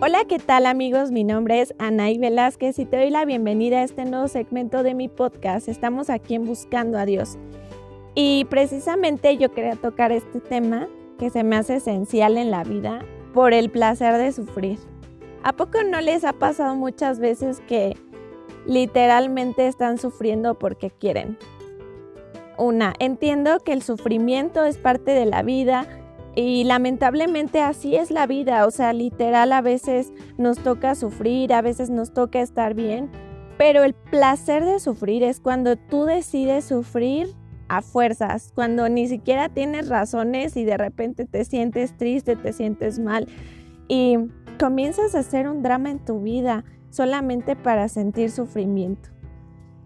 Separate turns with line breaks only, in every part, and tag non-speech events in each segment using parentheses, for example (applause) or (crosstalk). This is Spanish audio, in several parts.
Hola, ¿qué tal amigos? Mi nombre es Anaí Velázquez y te doy la bienvenida a este nuevo segmento de mi podcast. Estamos aquí en Buscando a Dios. Y precisamente yo quería tocar este tema que se me hace esencial en la vida por el placer de sufrir. ¿A poco no les ha pasado muchas veces que literalmente están sufriendo porque quieren? Una, entiendo que el sufrimiento es parte de la vida, y lamentablemente así es la vida, o sea, literal a veces nos toca sufrir, a veces nos toca estar bien, pero el placer de sufrir es cuando tú decides sufrir a fuerzas, cuando ni siquiera tienes razones y de repente te sientes triste, te sientes mal y comienzas a hacer un drama en tu vida solamente para sentir sufrimiento.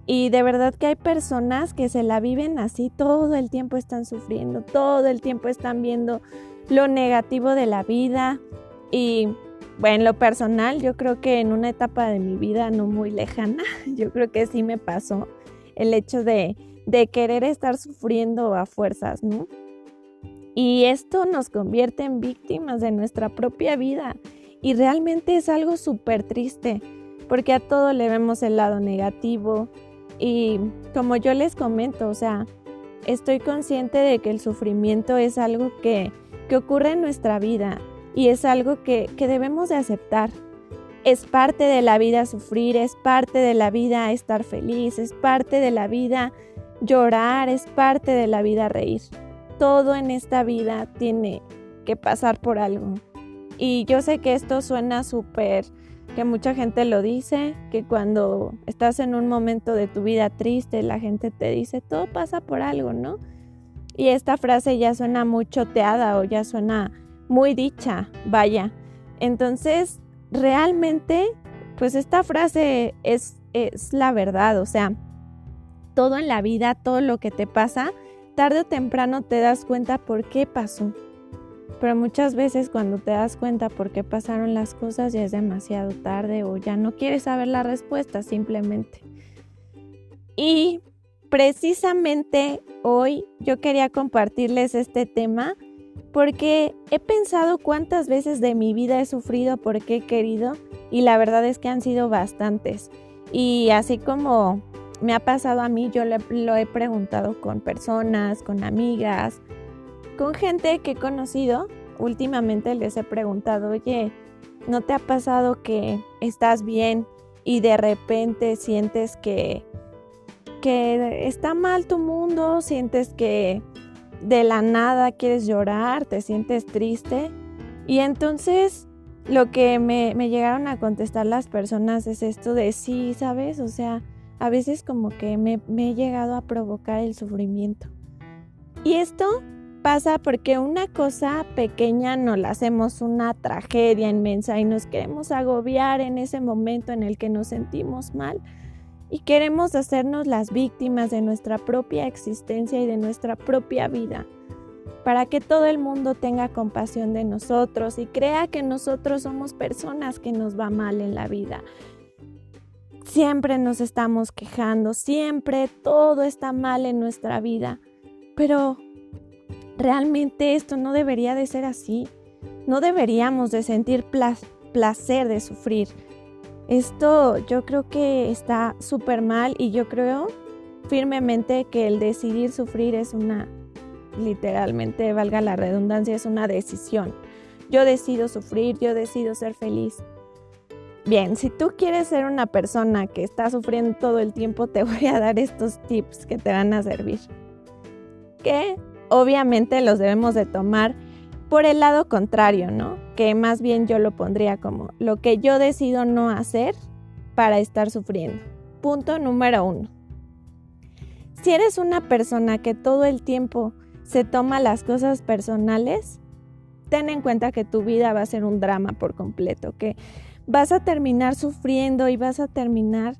Y de verdad que hay personas que se la viven así, todo el tiempo están sufriendo, todo el tiempo están viendo lo negativo de la vida. Y bueno, en lo personal, yo creo que en una etapa de mi vida no muy lejana, (laughs) yo creo que sí me pasó el hecho de, de querer estar sufriendo a fuerzas, ¿no? Y esto nos convierte en víctimas de nuestra propia vida. Y realmente es algo súper triste, porque a todo le vemos el lado negativo, y como yo les comento, o sea, estoy consciente de que el sufrimiento es algo que, que ocurre en nuestra vida y es algo que, que debemos de aceptar. Es parte de la vida sufrir, es parte de la vida estar feliz, es parte de la vida llorar, es parte de la vida reír. Todo en esta vida tiene que pasar por algo. Y yo sé que esto suena súper que mucha gente lo dice, que cuando estás en un momento de tu vida triste, la gente te dice, todo pasa por algo, ¿no? Y esta frase ya suena muy choteada o ya suena muy dicha, vaya. Entonces, realmente, pues esta frase es, es la verdad, o sea, todo en la vida, todo lo que te pasa, tarde o temprano te das cuenta por qué pasó. Pero muchas veces cuando te das cuenta por qué pasaron las cosas ya es demasiado tarde o ya no quieres saber la respuesta simplemente. Y precisamente hoy yo quería compartirles este tema porque he pensado cuántas veces de mi vida he sufrido porque he querido y la verdad es que han sido bastantes. Y así como me ha pasado a mí, yo lo he preguntado con personas, con amigas, con gente que he conocido, últimamente les he preguntado, oye, ¿no te ha pasado que estás bien y de repente sientes que, que está mal tu mundo, sientes que de la nada quieres llorar, te sientes triste? Y entonces lo que me, llegaron a contestar las personas es esto de sí, ¿sabes? O sea, a veces como que me, me he llegado a provocar el sufrimiento. Y esto pasa porque una cosa pequeña nos la hacemos una tragedia inmensa y nos queremos agobiar en ese momento en el que nos sentimos mal y queremos hacernos las víctimas de nuestra propia existencia y de nuestra propia vida para que todo el mundo tenga compasión de nosotros y crea que nosotros somos personas que nos va mal en la vida. Siempre nos estamos quejando, siempre todo está mal en nuestra vida, pero Realmente esto no debería de ser así. No deberíamos de sentir placer de sufrir. Esto yo creo que está súper mal y yo creo firmemente que el decidir sufrir es una, literalmente, valga la redundancia, es una decisión. Yo decido sufrir, yo decido ser feliz. Bien, si tú quieres ser una persona que está sufriendo todo el tiempo, te (laughs) voy a dar estos tips que te van a servir. ¿Qué? obviamente los debemos de tomar por el lado contrario, ¿no? Que más bien yo lo pondría como lo que yo decido no hacer para estar sufriendo. Punto número uno. Si eres una persona que todo el tiempo se toma las cosas personales, ten en cuenta que tu vida va a ser un drama por completo, que vas a terminar sufriendo y vas a terminar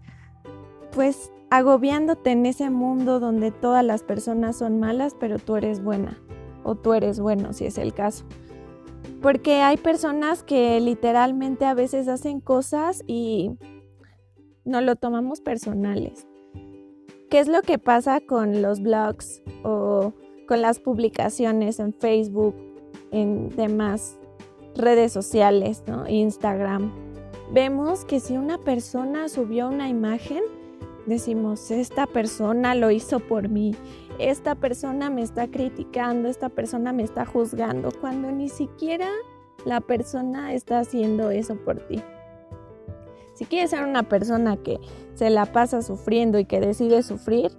pues agobiándote en ese mundo donde todas las personas son malas, pero tú eres buena o tú eres bueno, si es el caso. Porque hay personas que literalmente a veces hacen cosas y no lo tomamos personales. ¿Qué es lo que pasa con los blogs o con las publicaciones en Facebook, en demás redes sociales, ¿no? Instagram. Vemos que si una persona subió una imagen, decimos, esta persona lo hizo por mí, esta persona me está criticando, esta persona me está juzgando, cuando ni siquiera la persona está haciendo eso por ti. Si quieres ser una persona que se la pasa sufriendo y que decide sufrir,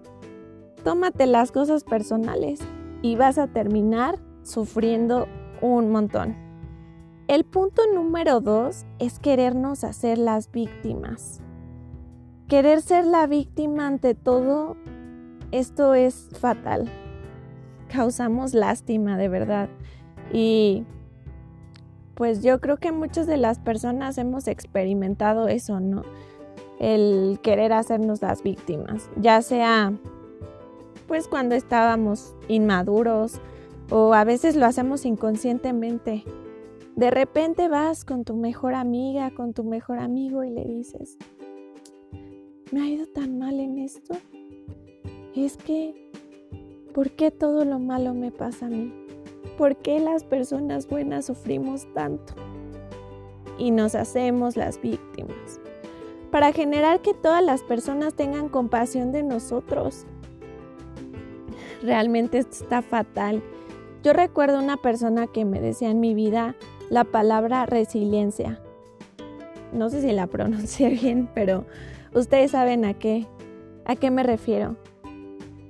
tómate las cosas personales y vas a terminar sufriendo un montón. El punto número dos es querernos hacer las víctimas. Querer ser la víctima ante todo, esto es fatal. Causamos lástima de verdad. Y pues yo creo que muchas de las personas hemos experimentado eso, ¿no? El querer hacernos las víctimas, ya sea pues cuando estábamos inmaduros o a veces lo hacemos inconscientemente. De repente vas con tu mejor amiga, con tu mejor amigo y le dices, me ha ido tan mal en esto. Es que, ¿por qué todo lo malo me pasa a mí? ¿Por qué las personas buenas sufrimos tanto? Y nos hacemos las víctimas. Para generar que todas las personas tengan compasión de nosotros. Realmente esto está fatal. Yo recuerdo una persona que me decía en mi vida la palabra resiliencia. No sé si la (laughs) pronuncié bien, pero ustedes saben a qué, a qué me refiero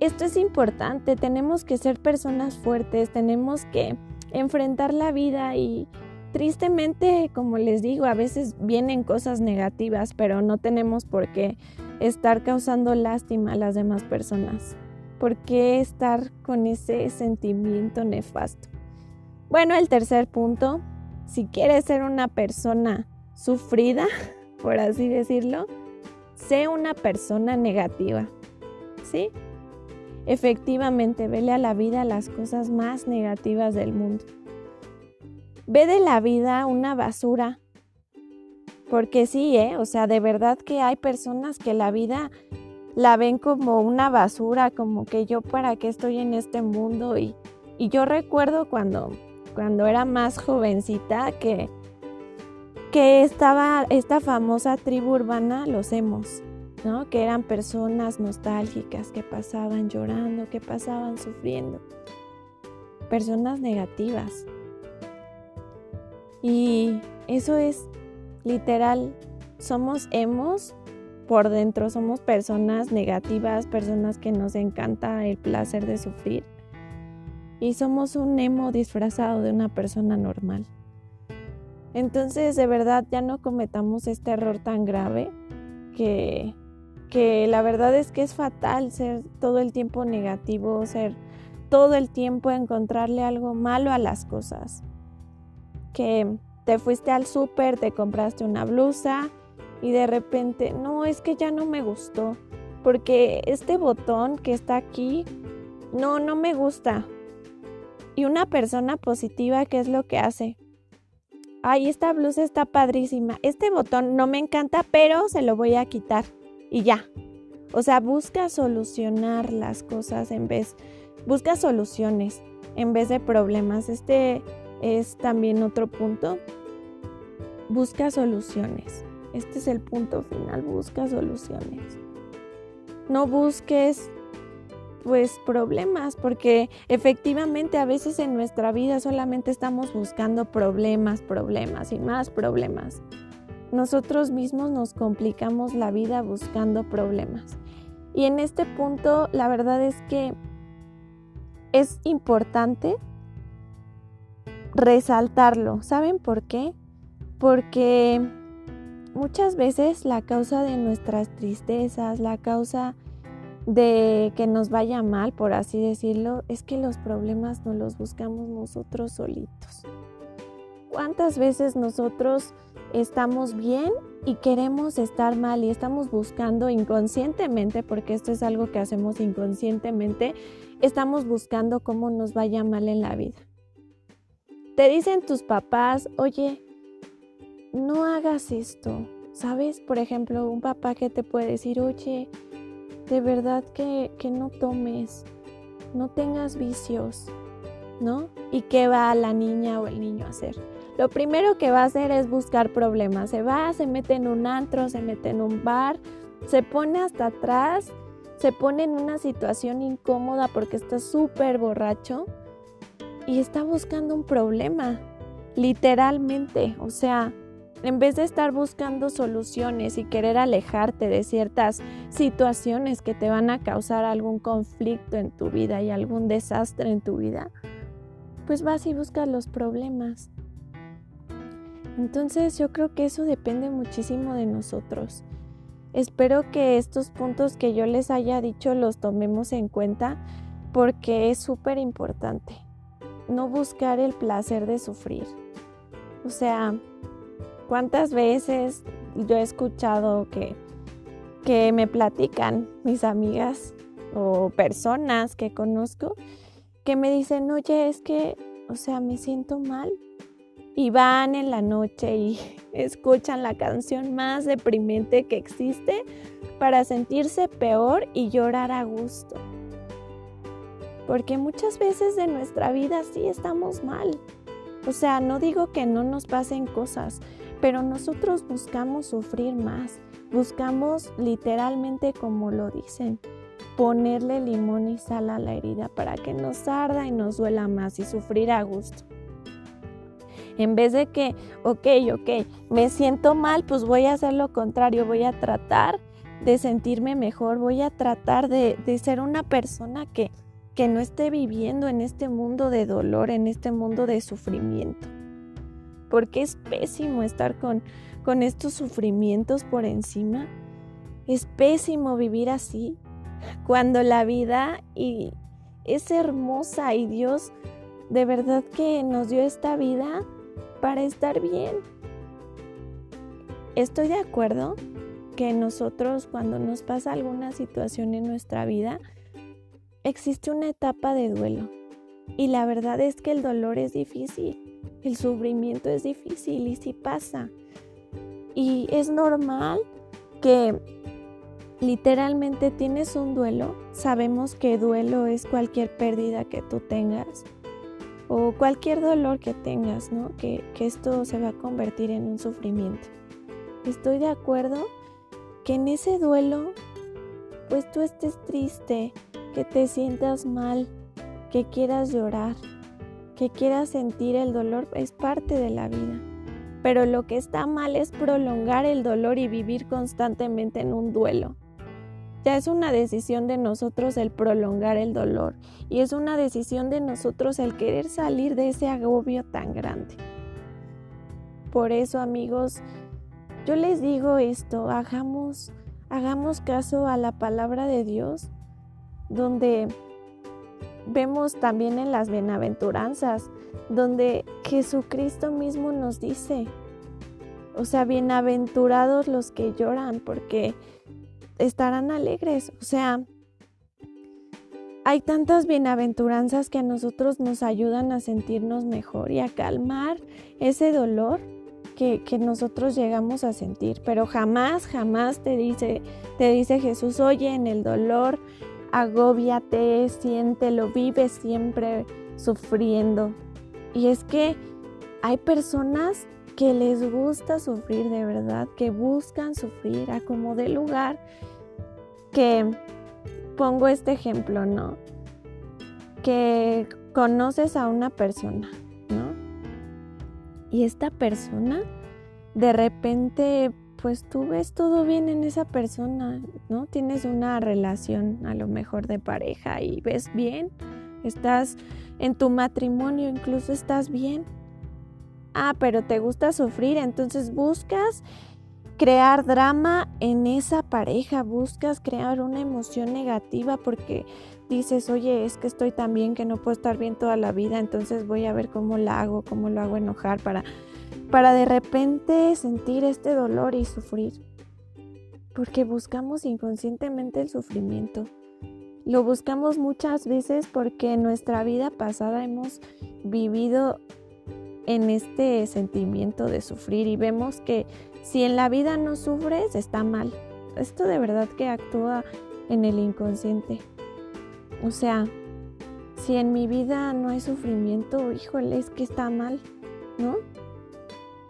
esto es importante, tenemos que ser personas fuertes, tenemos que enfrentar la vida y tristemente, como les digo, a veces vienen cosas negativas, pero no tenemos por qué estar causando lástima a las demás personas. ¿Por qué estar con ese sentimiento nefasto? Bueno, el tercer punto, si quieres ser una persona sufrida, (laughs) por así decirlo, sé una persona negativa. ¿Sí? Efectivamente, vele a la vida las cosas más negativas del mundo. Ve de la vida una basura. Porque sí, ¿eh? O sea, de verdad que hay personas que la vida la ven como una basura, como que yo para qué estoy en este mundo. Y, y yo recuerdo cuando, cuando era más jovencita que, que estaba esta famosa tribu urbana, los hemos que eran personas nostálgicas que pasaban llorando, que pasaban sufriendo, personas negativas. Y eso es literal, somos hemos por dentro, somos personas negativas, personas que nos encanta el placer de sufrir. Y somos un emo disfrazado de una persona normal. Entonces, de verdad, ya no cometamos este error tan grave que que la verdad es que es fatal ser todo el tiempo negativo, ser todo el tiempo encontrarle algo malo a las cosas. Que te fuiste al súper, te compraste una blusa y de repente, no, es que ya no me gustó, porque este botón que está aquí, no, no me gusta. Y una persona positiva, ¿qué es lo que hace? Ay, esta blusa está padrísima. Este botón no me encanta, pero se lo voy a quitar y ya. O sea, busca solucionar las cosas en vez, busca soluciones en vez de problemas. Este es también otro punto. Busca soluciones. Este es el punto final, busca soluciones. No busques pues problemas, porque efectivamente a veces en nuestra vida solamente estamos buscando problemas, problemas y más problemas nosotros mismos nos complicamos la vida buscando problemas. Y en este punto la verdad es que es importante resaltarlo. ¿Saben por qué? Porque muchas veces la causa de nuestras tristezas, la causa de que nos vaya mal, por así decirlo, es que los problemas no los buscamos nosotros solitos. ¿Cuántas veces nosotros estamos bien y queremos estar mal y estamos buscando inconscientemente, porque esto es algo que hacemos inconscientemente, estamos buscando cómo nos vaya mal en la vida. Te dicen tus papás, oye, no hagas esto, ¿sabes? Por ejemplo, un papá que te puede decir, oye, de verdad que, que no tomes, no tengas vicios, ¿no? ¿Y qué va la niña o el niño a hacer? Lo primero que va a hacer es buscar problemas. Se va, se mete en un antro, se mete en un bar, se pone hasta atrás, se pone en una situación incómoda porque está súper borracho y está buscando un problema, literalmente. O sea, en vez de estar buscando soluciones y querer alejarte de ciertas situaciones que te van a causar algún conflicto en tu vida y algún desastre en tu vida, pues vas y buscas los problemas. Entonces yo creo que eso depende muchísimo de nosotros. Espero que estos puntos que yo les haya dicho los tomemos en cuenta porque es súper importante. No buscar el placer de sufrir. O sea, ¿cuántas veces yo he escuchado que, que me platican mis amigas o personas que conozco que me dicen, oye, es que, o sea, me siento mal y van en la noche y (laughs) escuchan la canción más deprimente que existe para sentirse peor y llorar a gusto. Porque muchas veces de nuestra vida sí estamos mal. O sea, no digo que no nos pasen cosas, pero nosotros buscamos sufrir más. Buscamos literalmente como lo dicen, ponerle limón y sal a la herida para que nos arda y nos duela más y sufrir a gusto. En vez de que, ok, ok, me siento mal, pues voy a hacer lo contrario, voy a tratar de sentirme mejor, voy a tratar de, ser una persona que, que no esté viviendo en este mundo de dolor, en este mundo de sufrimiento. Porque es pésimo estar con, con estos sufrimientos por encima. Es pésimo vivir así, cuando la vida y es hermosa y Dios de verdad que nos dio esta vida para estar bien. Estoy de acuerdo que nosotros cuando nos pasa alguna situación en nuestra vida, existe una etapa de duelo. Y la verdad es que el dolor es difícil, el sufrimiento es difícil y sí pasa. Y es normal que literalmente tienes un duelo. Sabemos que duelo es cualquier pérdida que tú tengas o cualquier dolor que tengas, ¿no? Que, que esto se va a convertir en un sufrimiento. Estoy de acuerdo que en ese duelo, pues tú estés triste, que te sientas mal, que quieras llorar, que quieras sentir el dolor, es parte de la vida. Pero lo que está mal es prolongar el dolor y vivir constantemente en un duelo. Ya es una decisión de nosotros el prolongar el dolor y es una decisión de nosotros el querer salir de ese agobio tan grande. Por eso, amigos, yo les digo esto, hagamos, hagamos caso a la palabra de Dios, donde vemos también en las bienaventuranzas, donde Jesucristo mismo nos dice, o sea, bienaventurados los que lloran, porque estarán alegres. O sea, hay tantas bienaventuranzas que a nosotros nos ayudan a sentirnos mejor y a calmar ese dolor que, que, nosotros llegamos a sentir. Pero jamás, jamás te dice, te dice Jesús, oye, en el dolor, agóbiate, siéntelo, vive siempre sufriendo. Y es que hay personas que les gusta sufrir de verdad, que buscan sufrir a como de lugar, que pongo este ejemplo, ¿no? Que conoces a una persona, ¿no? Y esta persona, de repente, pues tú ves todo bien en esa persona, ¿no? Tienes una relación a lo mejor de pareja y ves bien, estás en tu matrimonio, incluso estás bien Ah, pero te gusta sufrir, entonces buscas crear drama en esa pareja, buscas crear una emoción negativa porque dices, oye, es que estoy tan bien que no puedo estar bien toda la vida, entonces voy a ver cómo la hago, cómo lo hago enojar para, para de repente sentir este dolor y sufrir. Porque buscamos inconscientemente el sufrimiento. Lo buscamos muchas veces porque en nuestra vida pasada hemos vivido en este sentimiento de sufrir y vemos que si en la vida no sufres está mal. Esto de verdad que actúa en el inconsciente. O sea, si en mi vida no hay sufrimiento, híjole, es que está mal, ¿no?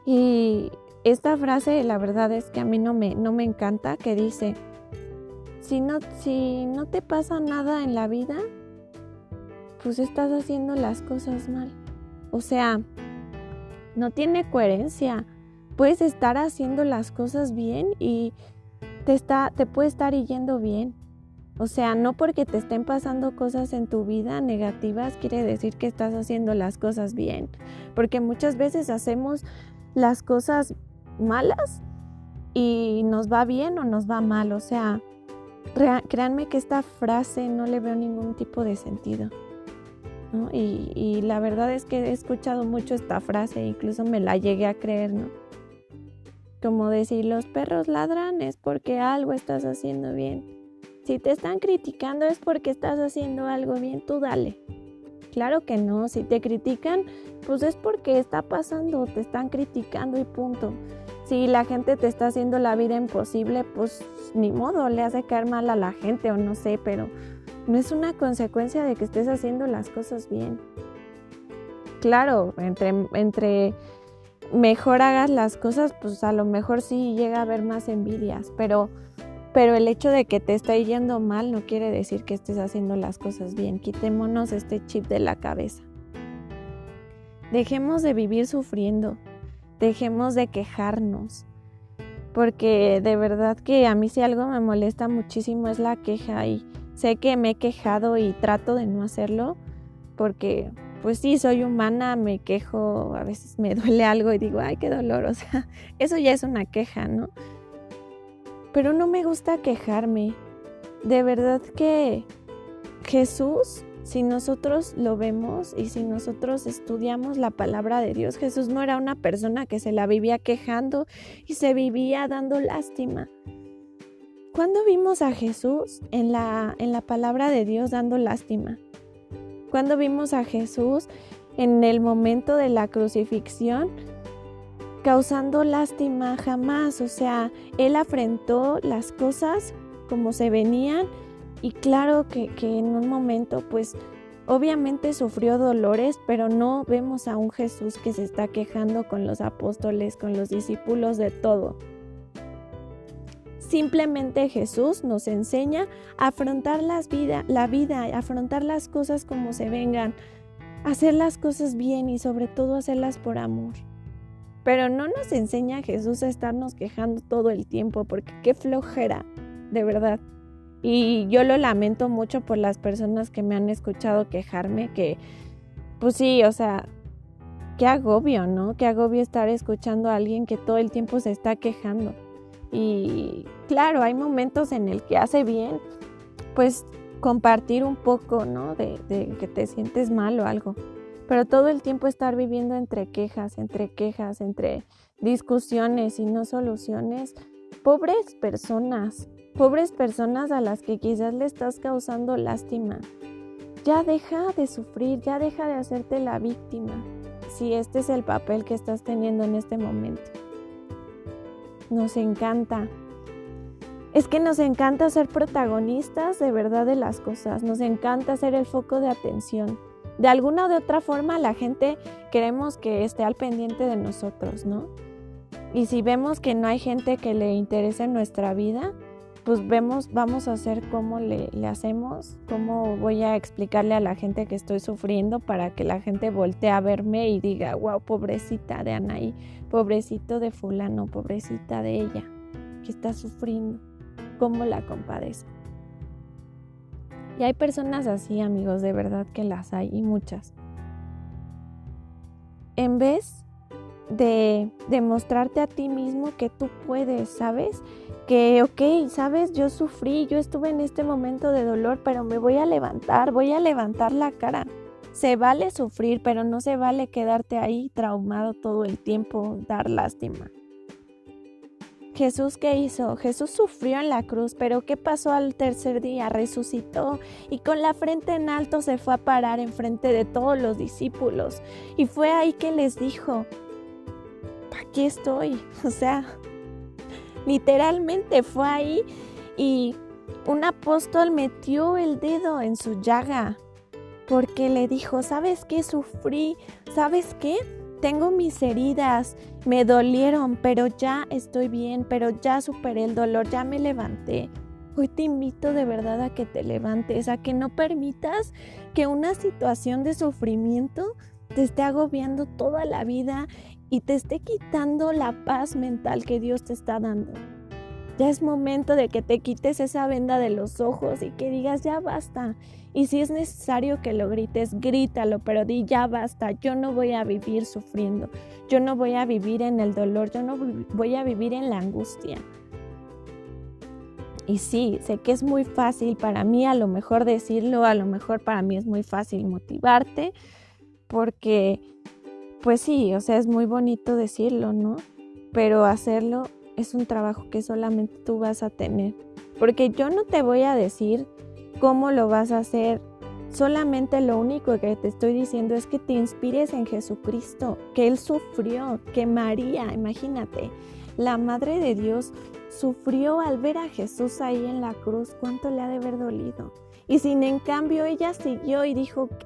Y esta frase, la verdad es que a mí no me, no me encanta, que dice, si no, si no te pasa nada en la vida, pues estás haciendo las cosas mal. O sea, no tiene coherencia. Puedes estar haciendo las cosas bien y te, está, te puede estar yendo bien. O sea, no porque te estén pasando cosas en tu vida negativas quiere decir que estás haciendo las cosas bien. Porque muchas veces hacemos las cosas malas y nos va bien o nos va mal. O sea, créanme que esta frase no le veo ningún tipo de sentido. Y, y, la verdad es que he escuchado mucho esta frase, incluso me la llegué a creer, ¿no? Como decir, los perros ladran es porque algo estás haciendo bien. Si te están criticando es porque estás haciendo algo bien, tú dale. Claro que no, si te critican, pues es porque está pasando, te están criticando y punto. Si la gente te está haciendo la vida imposible, pues ni modo, le hace caer mal a la gente o no sé, pero no es una consecuencia de que estés haciendo las cosas bien. Claro, entre, entre mejor hagas las cosas, pues a lo mejor sí llega a haber más envidias, pero, pero el hecho de que te esté yendo mal no quiere decir que estés haciendo las cosas bien. Quitémonos este chip de la cabeza. Dejemos de vivir sufriendo, dejemos de quejarnos, porque de verdad que a mí si algo me molesta muchísimo es la queja y Sé que me he quejado y trato de no hacerlo porque pues sí, soy humana, me quejo, a veces me (laughs) duele algo y digo, ay, qué dolor, o sea, (laughs) eso ya es una queja, ¿no? Pero no me gusta quejarme. De verdad que Jesús, si nosotros lo vemos y si nosotros estudiamos la palabra de Dios, Jesús no era una persona que se la vivía quejando y se vivía dando lástima. ¿Cuándo vimos a Jesús en la, en la palabra de Dios dando lástima? ¿Cuándo vimos a Jesús en el momento de la crucifixión causando lástima? Jamás. O sea, Él afrentó las cosas como se venían y claro que, que en un momento pues Obviamente sufrió dolores, pero no vemos a un Jesús que se está quejando con los apóstoles, con los discípulos de todo. Simplemente Jesús nos enseña a afrontar las vida, la vida, afrontar las cosas como se vengan, hacer las cosas bien y sobre todo hacerlas por amor. Pero no nos enseña Jesús a estarnos quejando todo el tiempo, porque qué flojera, de verdad. Y yo lo lamento mucho por las personas que me han escuchado quejarme, que pues sí, o sea, qué agobio, ¿no? Qué agobio estar escuchando a alguien que todo el tiempo se está quejando. Y claro, hay momentos en el que hace bien, pues compartir un poco, ¿no? De, que te sientes mal o algo. Pero todo el tiempo estar viviendo entre quejas, entre quejas, entre discusiones y no soluciones. Pobres personas, pobres personas a las que quizás le estás causando lástima. Ya deja de sufrir, ya deja de hacerte la víctima, si este es el papel que estás teniendo en este momento nos encanta. Es que nos encanta ser protagonistas de verdad de las cosas, nos encanta ser el foco de atención. De alguna o de otra forma la gente queremos que esté al pendiente de nosotros, ¿no? Y si vemos que no hay gente que le interese en nuestra vida, pues vemos, vamos a hacer cómo le, hacemos, cómo voy a explicarle a la gente que estoy sufriendo para que la gente voltee a verme y diga, wow, pobrecita de Anaí, pobrecito de fulano, pobrecita de ella, que está sufriendo, cómo la compadezco. Y hay personas así, amigos, de verdad que las hay y muchas. En vez de demostrarte a ti mismo que tú puedes, ¿sabes? que, ok, sabes, yo sufrí, yo estuve en este momento de dolor, pero me voy a levantar, voy a levantar la cara. Se vale sufrir, pero no se vale quedarte ahí traumado todo el tiempo, dar lástima. Jesús, ¿qué hizo? Jesús sufrió en la cruz, pero ¿qué pasó al tercer día? Resucitó y con la frente en alto se fue a parar en frente de todos los discípulos. Y fue ahí que les dijo, aquí estoy. (laughs) O sea, Literalmente fue ahí y un apóstol metió el dedo en su llaga porque le dijo, ¿sabes qué? Sufrí, ¿sabes qué? tengo mis heridas, me dolieron, pero ya estoy bien, pero ya superé el dolor, ya me levanté. Hoy te invito de verdad a que te levantes, a que no permitas que una situación de sufrimiento te esté agobiando toda la vida y te esté quitando la paz mental que Dios te está dando. Ya es momento de que te quites esa venda de los ojos y que digas ya basta. Y si es necesario que lo grites, grítalo, pero di ya basta. Yo no voy a vivir sufriendo. Yo no voy a vivir en el dolor. Yo no voy a vivir en la angustia. Y sí, sé que es muy fácil para mí a lo mejor decirlo, a lo mejor para mí es muy fácil motivarte, porque pues sí, o sea, es muy bonito decirlo, ¿no? Pero hacerlo es un trabajo que solamente tú vas a tener. Porque yo no te voy a decir cómo lo vas a hacer. Solamente lo único que te estoy diciendo es que te inspires en Jesucristo, que Él sufrió, que María, imagínate, la Madre de Dios sufrió al ver a Jesús ahí en la cruz, cuánto le ha de haber dolido. Y sin en cambio ella siguió y dijo, ok,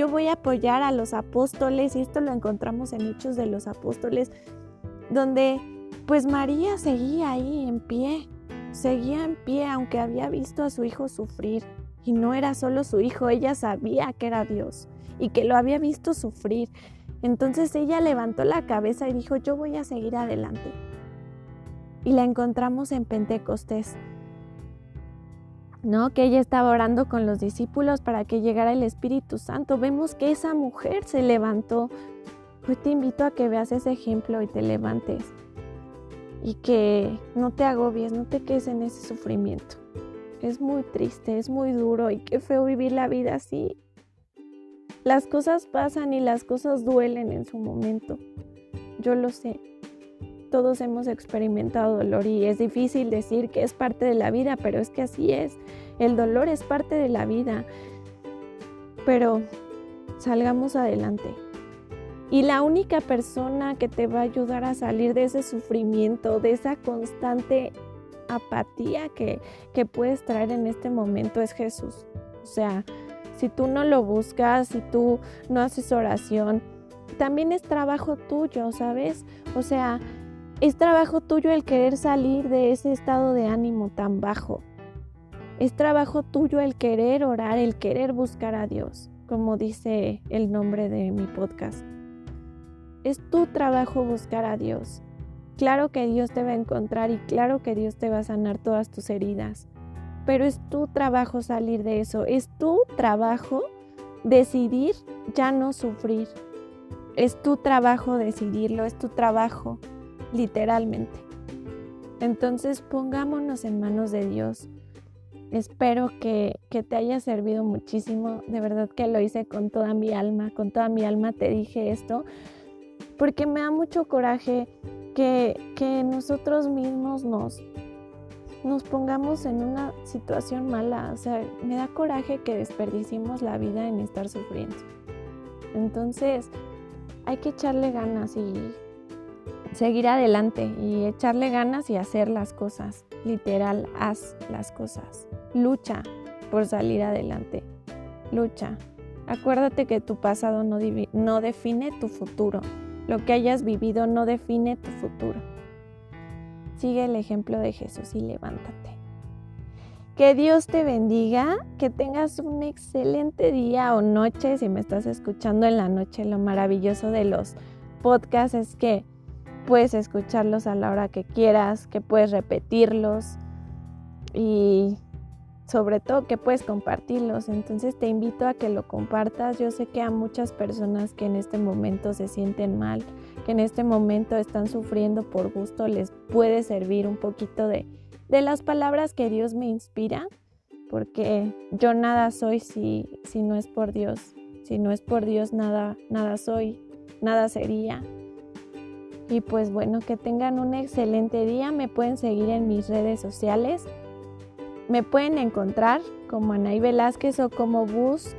yo voy a apoyar a los apóstoles, y esto lo encontramos en Hechos de los Apóstoles, donde pues María seguía ahí en pie, seguía en pie aunque había visto a su hijo sufrir. Y no era solo su hijo, ella sabía que era Dios y que lo había visto sufrir. Entonces ella levantó la cabeza y dijo, yo voy a seguir adelante y la encontramos en Pentecostés. ¿No? Que ella estaba orando con los discípulos para que llegara el Espíritu Santo. Vemos que esa mujer se levantó. Hoy te invito a que veas ese ejemplo y te levantes. Y que no te agobies, no te quedes en ese sufrimiento. Es muy triste, es muy duro y qué feo vivir la vida así. Las cosas pasan y las cosas duelen en su momento. Yo lo sé todos hemos experimentado dolor y es difícil decir que es parte de la vida, pero es que así es. El dolor es parte de la vida. Pero salgamos adelante. Y la única persona que te va a ayudar a salir de ese sufrimiento, de esa constante apatía que, que puedes traer en este momento es Jesús. O sea, si tú no lo buscas, si tú no haces oración, también es trabajo tuyo, ¿sabes? O sea, es trabajo tuyo el querer salir de ese estado de ánimo tan bajo. Es trabajo tuyo el querer orar, el querer buscar a Dios, como dice el nombre de mi podcast. Es tu trabajo buscar a Dios. Claro que Dios te va a encontrar y claro que Dios te va a sanar todas tus heridas, pero es tu trabajo salir de eso, es tu trabajo decidir ya no sufrir. Es tu trabajo decidirlo, es tu trabajo literalmente. Entonces pongámonos en manos de Dios. Espero que, te haya servido muchísimo. De verdad que lo hice con toda mi alma, con toda mi alma te dije esto, porque me da mucho coraje que, que nosotros mismos nos, nos pongamos en una situación mala. O sea, me da coraje que desperdicimos la vida en estar sufriendo. Entonces, hay que echarle ganas y seguir adelante y echarle ganas y hacer las cosas. Literal, haz las cosas. Lucha por salir adelante. Lucha. Acuérdate que tu pasado no, define tu futuro. Lo que hayas vivido no define tu futuro. Sigue el ejemplo de Jesús y levántate. Que Dios te bendiga, que tengas un excelente día o noche. Si me estás escuchando en la noche, lo maravilloso de los podcasts es que puedes escucharlos a la hora que quieras, que puedes repetirlos y sobre todo que puedes compartirlos. Entonces te invito a que lo compartas. Yo sé que a muchas personas que en este momento se sienten mal, que en este momento están sufriendo por gusto, les puede servir un poquito de, de las palabras que Dios me inspira, porque yo nada soy si, si no es por Dios. Si no es por Dios, nada, nada soy, nada sería. Y pues bueno, que tengan un excelente día. Me pueden seguir en mis redes sociales. Me pueden encontrar como Anaí Velázquez o como bus-cando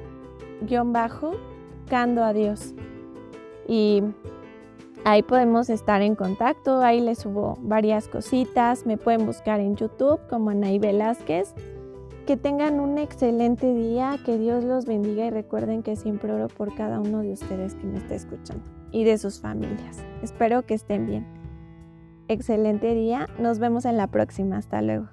a Dios. Y ahí podemos estar en contacto. Ahí les subo varias cositas. Me pueden buscar en YouTube como Anaí Velázquez. que tengan un excelente día, que Dios los bendiga y recuerden que siempre oro por cada uno de ustedes que me está escuchando y de sus familias. Espero que estén bien. Excelente día, nos vemos en la próxima, hasta luego.